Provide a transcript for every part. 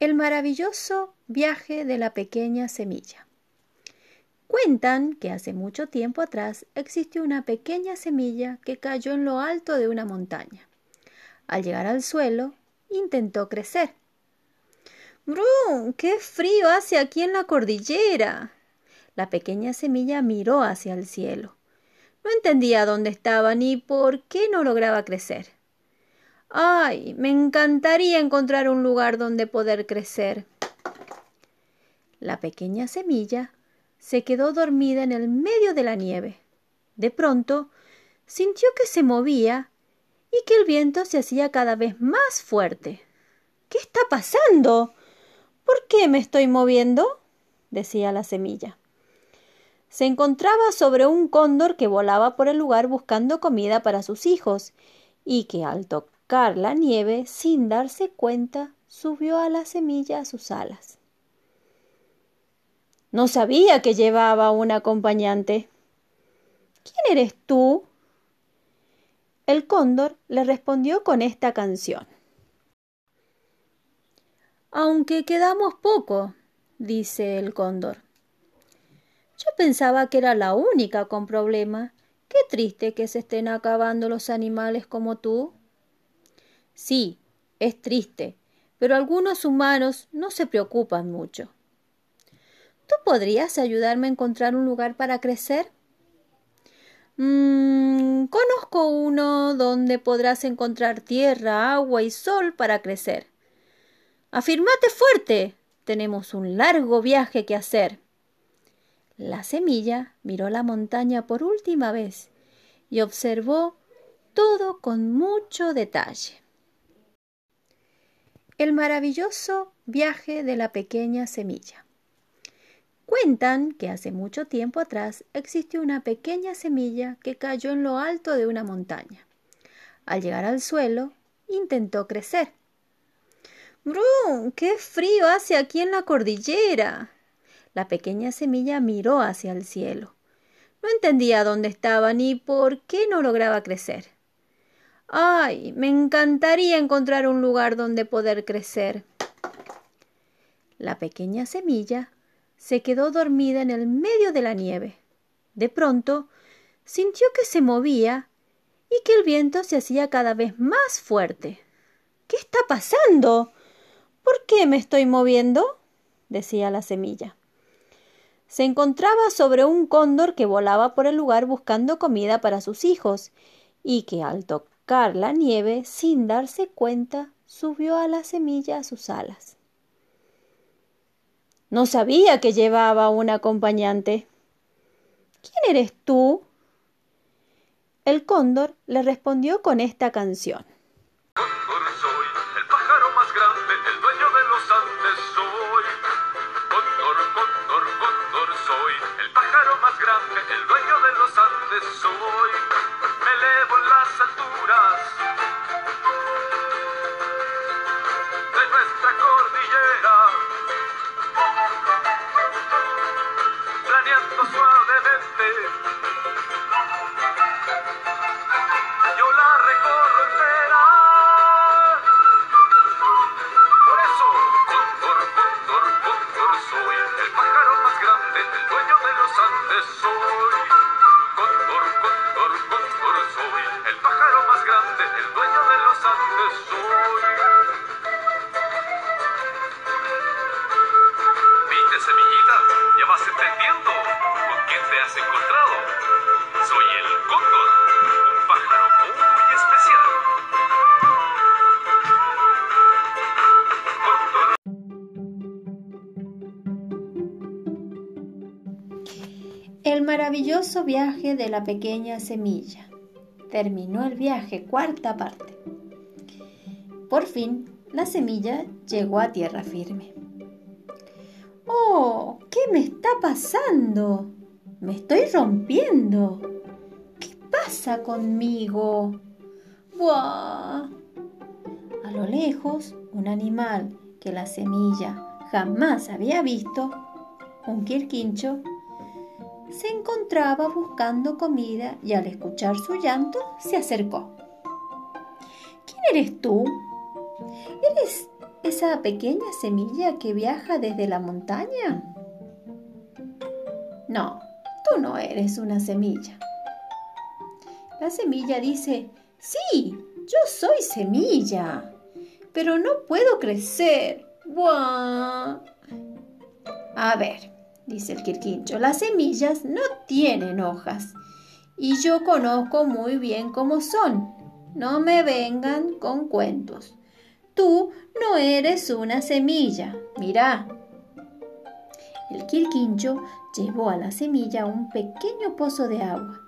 El maravilloso viaje de la pequeña semilla. Cuentan que hace mucho tiempo atrás existió una pequeña semilla que cayó en lo alto de una montaña. Al llegar al suelo, intentó crecer. ¡Brum! ¡Qué frío hace aquí en la cordillera! La pequeña semilla miró hacia el cielo. No entendía dónde estaba ni por qué no lograba crecer. Ay, me encantaría encontrar un lugar donde poder crecer. La pequeña semilla se quedó dormida en el medio de la nieve. De pronto sintió que se movía y que el viento se hacía cada vez más fuerte. ¿Qué está pasando? ¿Por qué me estoy moviendo? decía la semilla. Se encontraba sobre un cóndor que volaba por el lugar buscando comida para sus hijos y que al tocar la nieve, sin darse cuenta, subió a la semilla a sus alas. No sabía que llevaba un acompañante. ¿Quién eres tú? El cóndor le respondió con esta canción. Aunque quedamos poco, dice el cóndor. Yo pensaba que era la única con problema. Qué triste que se estén acabando los animales como tú. Sí, es triste, pero algunos humanos no se preocupan mucho. ¿Tú podrías ayudarme a encontrar un lugar para crecer? Mm, conozco uno donde podrás encontrar tierra, agua y sol para crecer. Afirmate fuerte. Tenemos un largo viaje que hacer. La semilla miró la montaña por última vez y observó todo con mucho detalle. El maravilloso viaje de la pequeña semilla. Cuentan que hace mucho tiempo atrás existió una pequeña semilla que cayó en lo alto de una montaña. Al llegar al suelo, intentó crecer. ¡Brum! ¡Qué frío hace aquí en la cordillera! La pequeña semilla miró hacia el cielo. No entendía dónde estaba ni por qué no lograba crecer. Ay, me encantaría encontrar un lugar donde poder crecer. La pequeña semilla se quedó dormida en el medio de la nieve. De pronto sintió que se movía y que el viento se hacía cada vez más fuerte. ¿Qué está pasando? ¿Por qué me estoy moviendo? decía la semilla. Se encontraba sobre un cóndor que volaba por el lugar buscando comida para sus hijos y que al tocar la nieve, sin darse cuenta, subió a la semilla a sus alas. No sabía que llevaba un acompañante. ¿Quién eres tú? El cóndor le respondió con esta canción. El cóndor, un pájaro muy especial. El maravilloso viaje de la pequeña semilla. Terminó el viaje, cuarta parte. Por fin, la semilla llegó a tierra firme. ¡Oh! ¿Qué me está pasando? Me estoy rompiendo. ¿Qué pasa conmigo? ¡Buah! A lo lejos, un animal que la semilla jamás había visto, un quirquincho, se encontraba buscando comida y al escuchar su llanto se acercó. ¿Quién eres tú? ¿Eres esa pequeña semilla que viaja desde la montaña? No, tú no eres una semilla. La semilla dice, sí, yo soy semilla, pero no puedo crecer. ¡Buah! A ver, dice el quirquincho, las semillas no tienen hojas y yo conozco muy bien cómo son. No me vengan con cuentos. Tú no eres una semilla. Mira. El quirquincho llevó a la semilla un pequeño pozo de agua.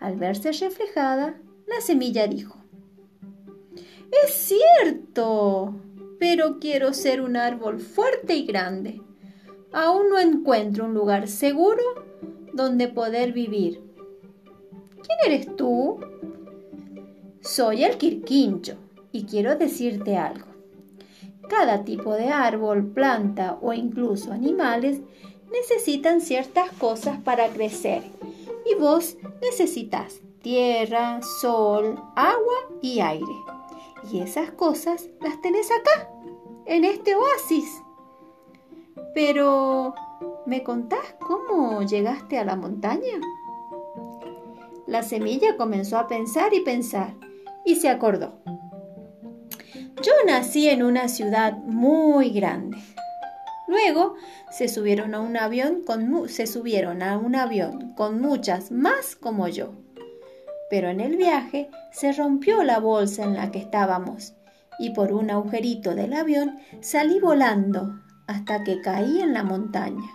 Al verse reflejada, la semilla dijo, Es cierto, pero quiero ser un árbol fuerte y grande. Aún no encuentro un lugar seguro donde poder vivir. ¿Quién eres tú? Soy el Quirquincho y quiero decirte algo. Cada tipo de árbol, planta o incluso animales necesitan ciertas cosas para crecer y vos necesitas tierra, sol, agua y aire. Y esas cosas las tenés acá, en este oasis. Pero, ¿me contás cómo llegaste a la montaña? La semilla comenzó a pensar y pensar y se acordó. Yo nací en una ciudad muy grande. Luego se subieron a un avión con se subieron a un avión con muchas más como yo. Pero en el viaje se rompió la bolsa en la que estábamos y por un agujerito del avión salí volando hasta que caí en la montaña.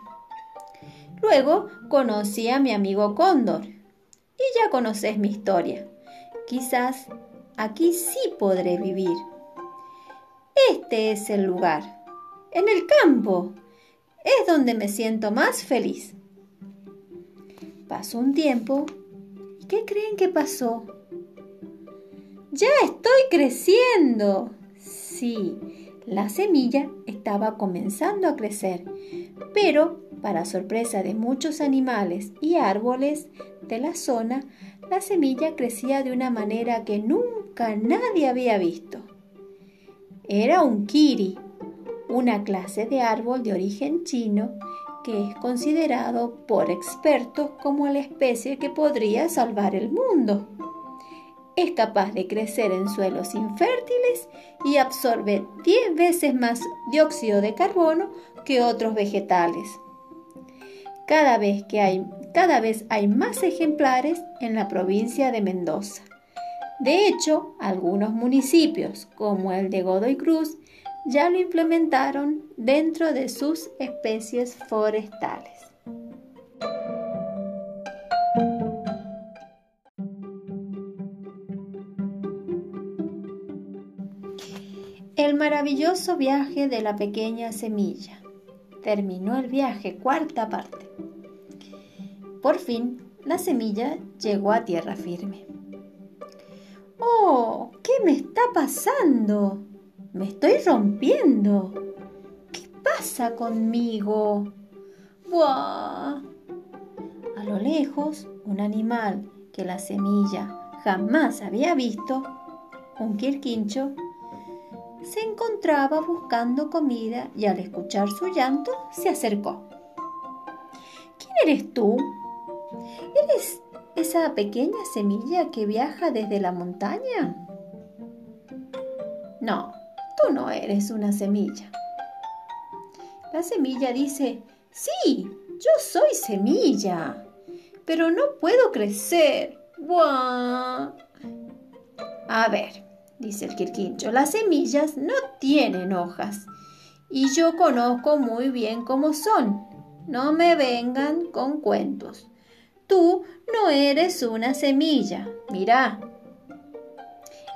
Luego conocí a mi amigo Cóndor y ya conoces mi historia. Quizás aquí sí podré vivir. Este es el lugar en el campo. Es donde me siento más feliz. Pasó un tiempo. ¿Y qué creen que pasó? Ya estoy creciendo. Sí, la semilla estaba comenzando a crecer, pero, para sorpresa de muchos animales y árboles de la zona, la semilla crecía de una manera que nunca nadie había visto. Era un kiri, una clase de árbol de origen chino que es considerado por expertos como la especie que podría salvar el mundo. Es capaz de crecer en suelos infértiles y absorbe 10 veces más dióxido de carbono que otros vegetales. Cada vez, que hay, cada vez hay más ejemplares en la provincia de Mendoza. De hecho, algunos municipios, como el de Godoy Cruz, ya lo implementaron dentro de sus especies forestales. El maravilloso viaje de la pequeña semilla. Terminó el viaje, cuarta parte. Por fin, la semilla llegó a tierra firme. Pasando? Me estoy rompiendo. ¿Qué pasa conmigo? ¡Buah! A lo lejos, un animal que la semilla jamás había visto, un quirquincho, se encontraba buscando comida y al escuchar su llanto se acercó. ¿Quién eres tú? ¿Eres esa pequeña semilla que viaja desde la montaña? No, tú no eres una semilla. La semilla dice, sí, yo soy semilla, pero no puedo crecer. ¡Buah! A ver, dice el quirquincho, las semillas no tienen hojas y yo conozco muy bien cómo son. No me vengan con cuentos. Tú no eres una semilla. Mira.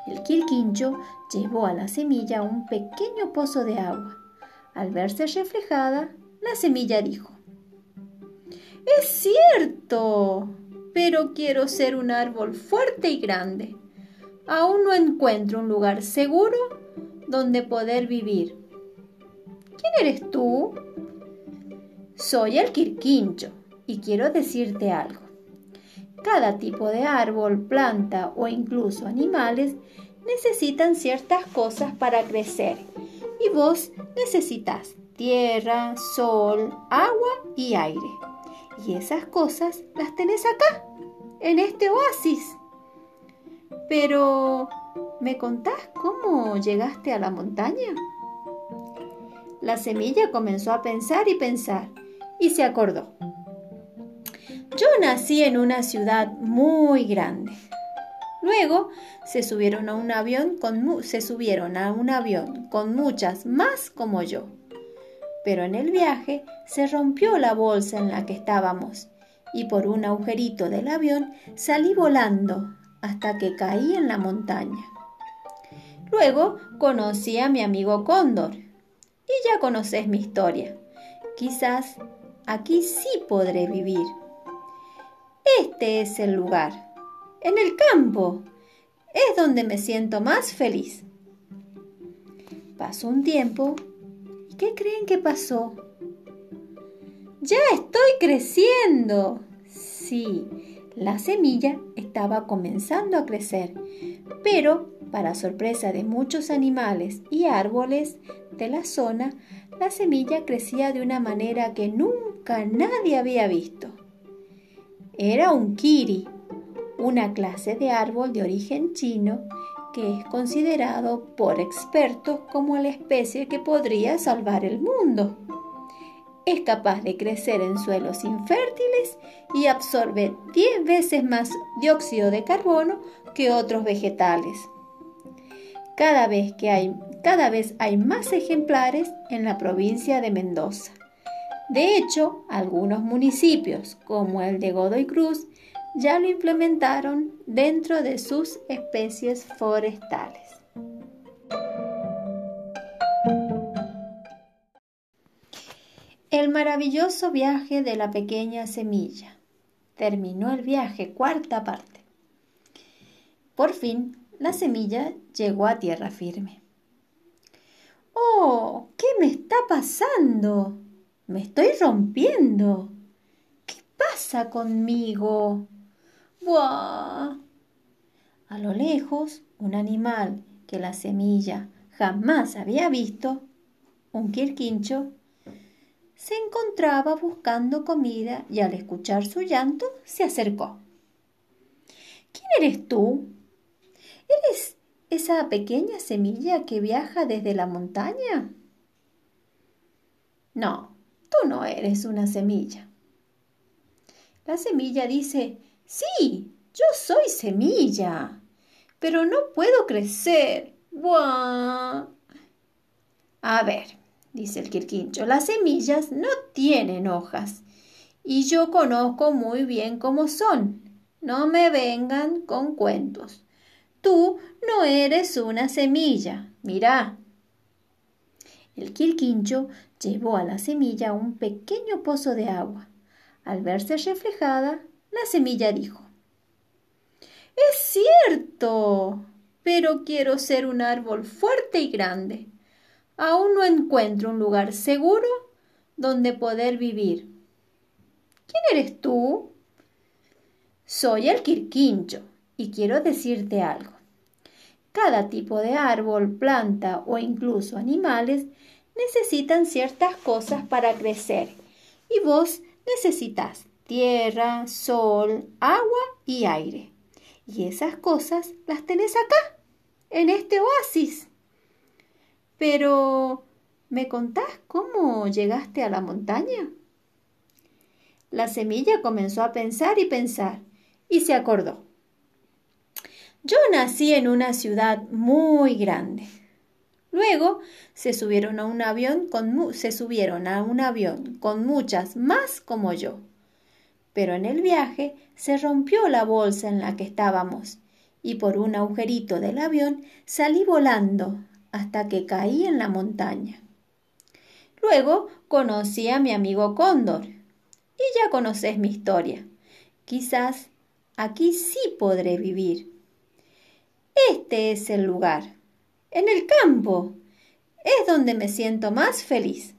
El quirquincho llevó a la semilla un pequeño pozo de agua. Al verse reflejada, la semilla dijo, Es cierto, pero quiero ser un árbol fuerte y grande. Aún no encuentro un lugar seguro donde poder vivir. ¿Quién eres tú? Soy el quirquincho y quiero decirte algo. Cada tipo de árbol, planta o incluso animales necesitan ciertas cosas para crecer Y vos necesitas tierra, sol, agua y aire. Y esas cosas las tenés acá, en este oasis. Pero, ¿me contás cómo llegaste a la montaña? La semilla comenzó a pensar y pensar y se acordó. Yo nací en una ciudad muy grande. Luego se subieron a un avión con se subieron a un avión con muchas más como yo. Pero en el viaje se rompió la bolsa en la que estábamos y por un agujerito del avión salí volando hasta que caí en la montaña. Luego conocí a mi amigo Cóndor y ya conoces mi historia. Quizás aquí sí podré vivir. Este es el lugar. En el campo. Es donde me siento más feliz. Pasó un tiempo. ¿Y qué creen que pasó? Ya estoy creciendo. Sí, la semilla estaba comenzando a crecer, pero para sorpresa de muchos animales y árboles de la zona, la semilla crecía de una manera que nunca nadie había visto. Era un kiri, una clase de árbol de origen chino que es considerado por expertos como la especie que podría salvar el mundo. Es capaz de crecer en suelos infértiles y absorbe 10 veces más dióxido de carbono que otros vegetales. Cada vez, que hay, cada vez hay más ejemplares en la provincia de Mendoza. De hecho, algunos municipios, como el de Godoy Cruz, ya lo implementaron dentro de sus especies forestales. El maravilloso viaje de la pequeña semilla. Terminó el viaje, cuarta parte. Por fin, la semilla llegó a tierra firme. ¡Oh! ¿Qué me está pasando? Me estoy rompiendo. ¿Qué pasa conmigo? ¡Buah! A lo lejos, un animal que la semilla jamás había visto, un quirquincho, se encontraba buscando comida y al escuchar su llanto se acercó. ¿Quién eres tú? ¿Eres esa pequeña semilla que viaja desde la montaña? No, Tú no eres una semilla. La semilla dice, sí, yo soy semilla, pero no puedo crecer. ¡Buah! A ver, dice el quirquincho, las semillas no tienen hojas y yo conozco muy bien cómo son. No me vengan con cuentos. Tú no eres una semilla. Mira, el quirquincho llevó a la semilla un pequeño pozo de agua. Al verse reflejada, la semilla dijo, Es cierto, pero quiero ser un árbol fuerte y grande. Aún no encuentro un lugar seguro donde poder vivir. ¿Quién eres tú? Soy el quirquincho y quiero decirte algo. Cada tipo de árbol, planta o incluso animales necesitan ciertas cosas para crecer y vos necesitas tierra, sol, agua y aire. Y esas cosas las tenés acá, en este oasis. Pero, ¿me contás cómo llegaste a la montaña? La semilla comenzó a pensar y pensar y se acordó. Yo nací en una ciudad muy grande. Luego se subieron a un avión con se subieron a un avión con muchas más como yo. Pero en el viaje se rompió la bolsa en la que estábamos y por un agujerito del avión salí volando hasta que caí en la montaña. Luego conocí a mi amigo Cóndor y ya conoces mi historia. Quizás aquí sí podré vivir. Este es el lugar en el campo. Es donde me siento más feliz.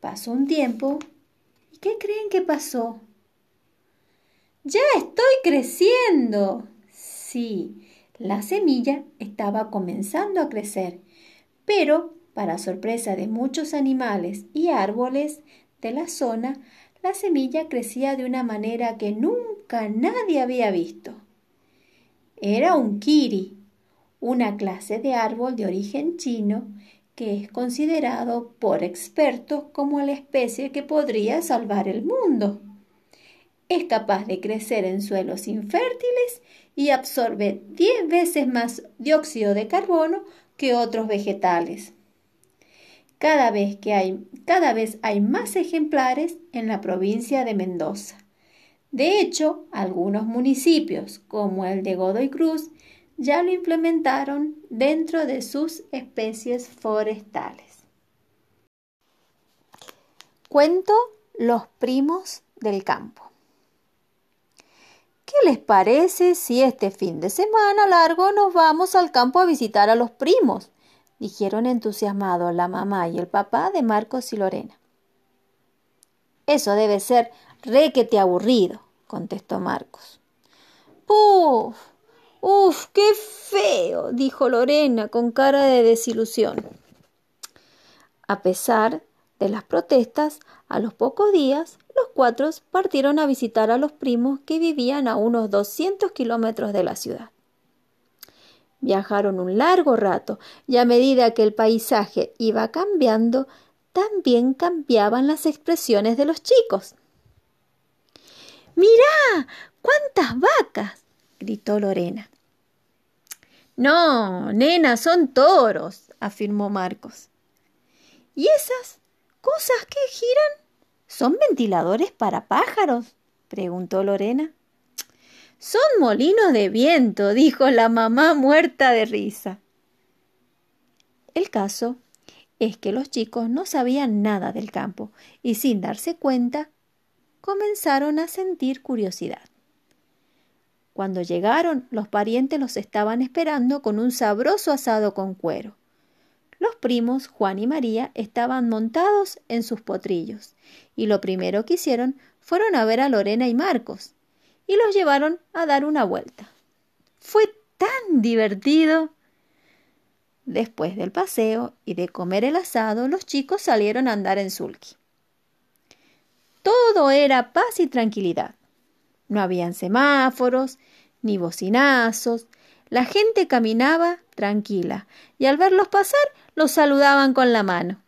Pasó un tiempo. ¿Y qué creen que pasó? Ya estoy creciendo. Sí, la semilla estaba comenzando a crecer, Pero, para sorpresa de muchos animales y árboles de la zona, la semilla crecía de una manera que nunca nadie había visto. Era un kiri, una clase de árbol de origen chino que es considerado por expertos como la especie que podría salvar el mundo. Es capaz de crecer en suelos infértiles y absorbe 10 veces más dióxido de carbono que otros vegetales. Cada vez, que hay, cada vez hay más ejemplares en la provincia de Mendoza. De hecho, algunos municipios, como el de Godoy Cruz, ya lo implementaron dentro de sus especies forestales. Cuento Los primos del campo. ¿Qué les parece si este fin de semana largo nos vamos al campo a visitar a los primos? dijeron entusiasmados la mamá y el papá de Marcos y Lorena. Eso debe ser requete aburrido, contestó Marcos. ¡Puf! ¡Uf, qué feo! dijo Lorena con cara de desilusión. A pesar de las protestas, a los pocos días los cuatro partieron a visitar a los primos que vivían a unos 200 kilómetros de la ciudad. Viajaron un largo rato y a medida que el paisaje iba cambiando, también cambiaban las expresiones de los chicos. ¡Mirá! ¡Cuántas vacas! gritó Lorena. No, nena, son toros, afirmó Marcos. ¿Y esas cosas que giran? ¿Son ventiladores para pájaros? preguntó Lorena. Son molinos de viento, dijo la mamá muerta de risa. El caso es que los chicos no sabían nada del campo y sin darse cuenta comenzaron a sentir curiosidad. Cuando llegaron, los parientes los estaban esperando con un sabroso asado con cuero. Los primos, Juan y María, estaban montados en sus potrillos, y lo primero que hicieron fueron a ver a Lorena y Marcos, y los llevaron a dar una vuelta. Fue tan divertido. Después del paseo y de comer el asado, los chicos salieron a andar en sulky. Todo era paz y tranquilidad. No habían semáforos, ni bocinazos. La gente caminaba tranquila y al verlos pasar los saludaban con la mano.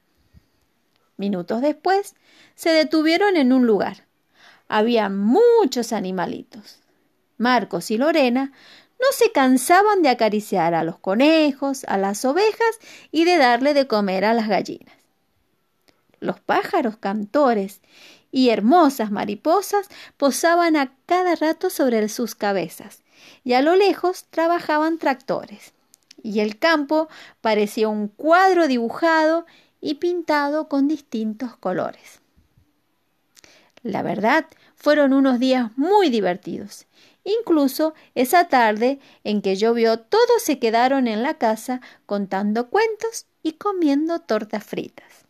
Minutos después se detuvieron en un lugar. Había muchos animalitos. Marcos y Lorena no se cansaban de acariciar a los conejos, a las ovejas y de darle de comer a las gallinas. Los pájaros cantores y hermosas mariposas posaban a cada rato sobre sus cabezas, y a lo lejos trabajaban tractores, y el campo parecía un cuadro dibujado y pintado con distintos colores. La verdad, fueron unos días muy divertidos. Incluso esa tarde en que llovió, todos se quedaron en la casa contando cuentos y comiendo tortas fritas.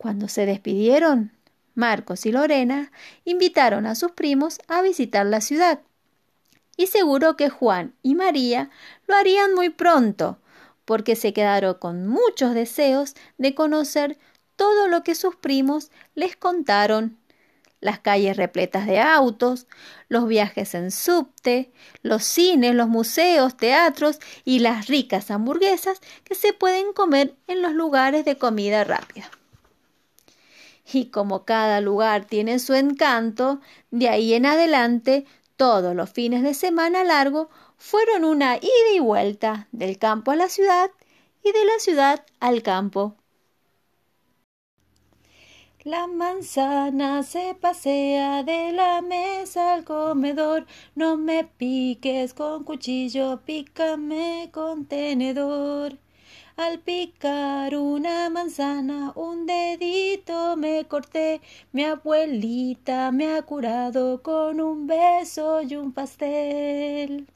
Cuando se despidieron, Marcos y Lorena invitaron a sus primos a visitar la ciudad. Y seguro que Juan y María lo harían muy pronto, porque se quedaron con muchos deseos de conocer todo lo que sus primos les contaron. Las calles repletas de autos, los viajes en subte, los cines, los museos, teatros y las ricas hamburguesas que se pueden comer en los lugares de comida rápida. Y como cada lugar tiene su encanto, de ahí en adelante todos los fines de semana largo fueron una ida y vuelta del campo a la ciudad y de la ciudad al campo. La manzana se pasea de la mesa al comedor. No me piques con cuchillo, pícame con tenedor. Al picar una manzana, un dedito me corté. Mi abuelita me ha curado con un beso y un pastel.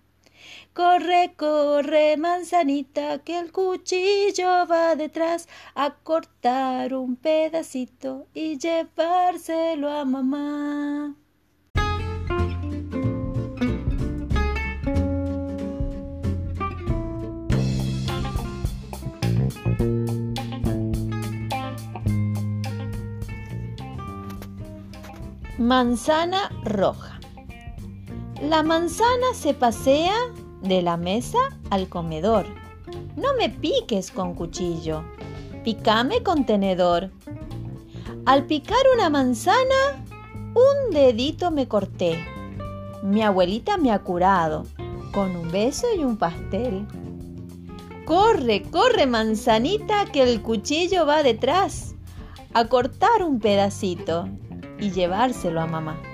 Corre, corre, manzanita, que el cuchillo va detrás a cortar un pedacito y llevárselo a mamá. Manzana roja. La manzana se pasea de la mesa al comedor. No me piques con cuchillo, picame con tenedor. Al picar una manzana, un dedito me corté. Mi abuelita me ha curado con un beso y un pastel. Corre, corre, manzanita, que el cuchillo va detrás a cortar un pedacito y llevárselo a mamá.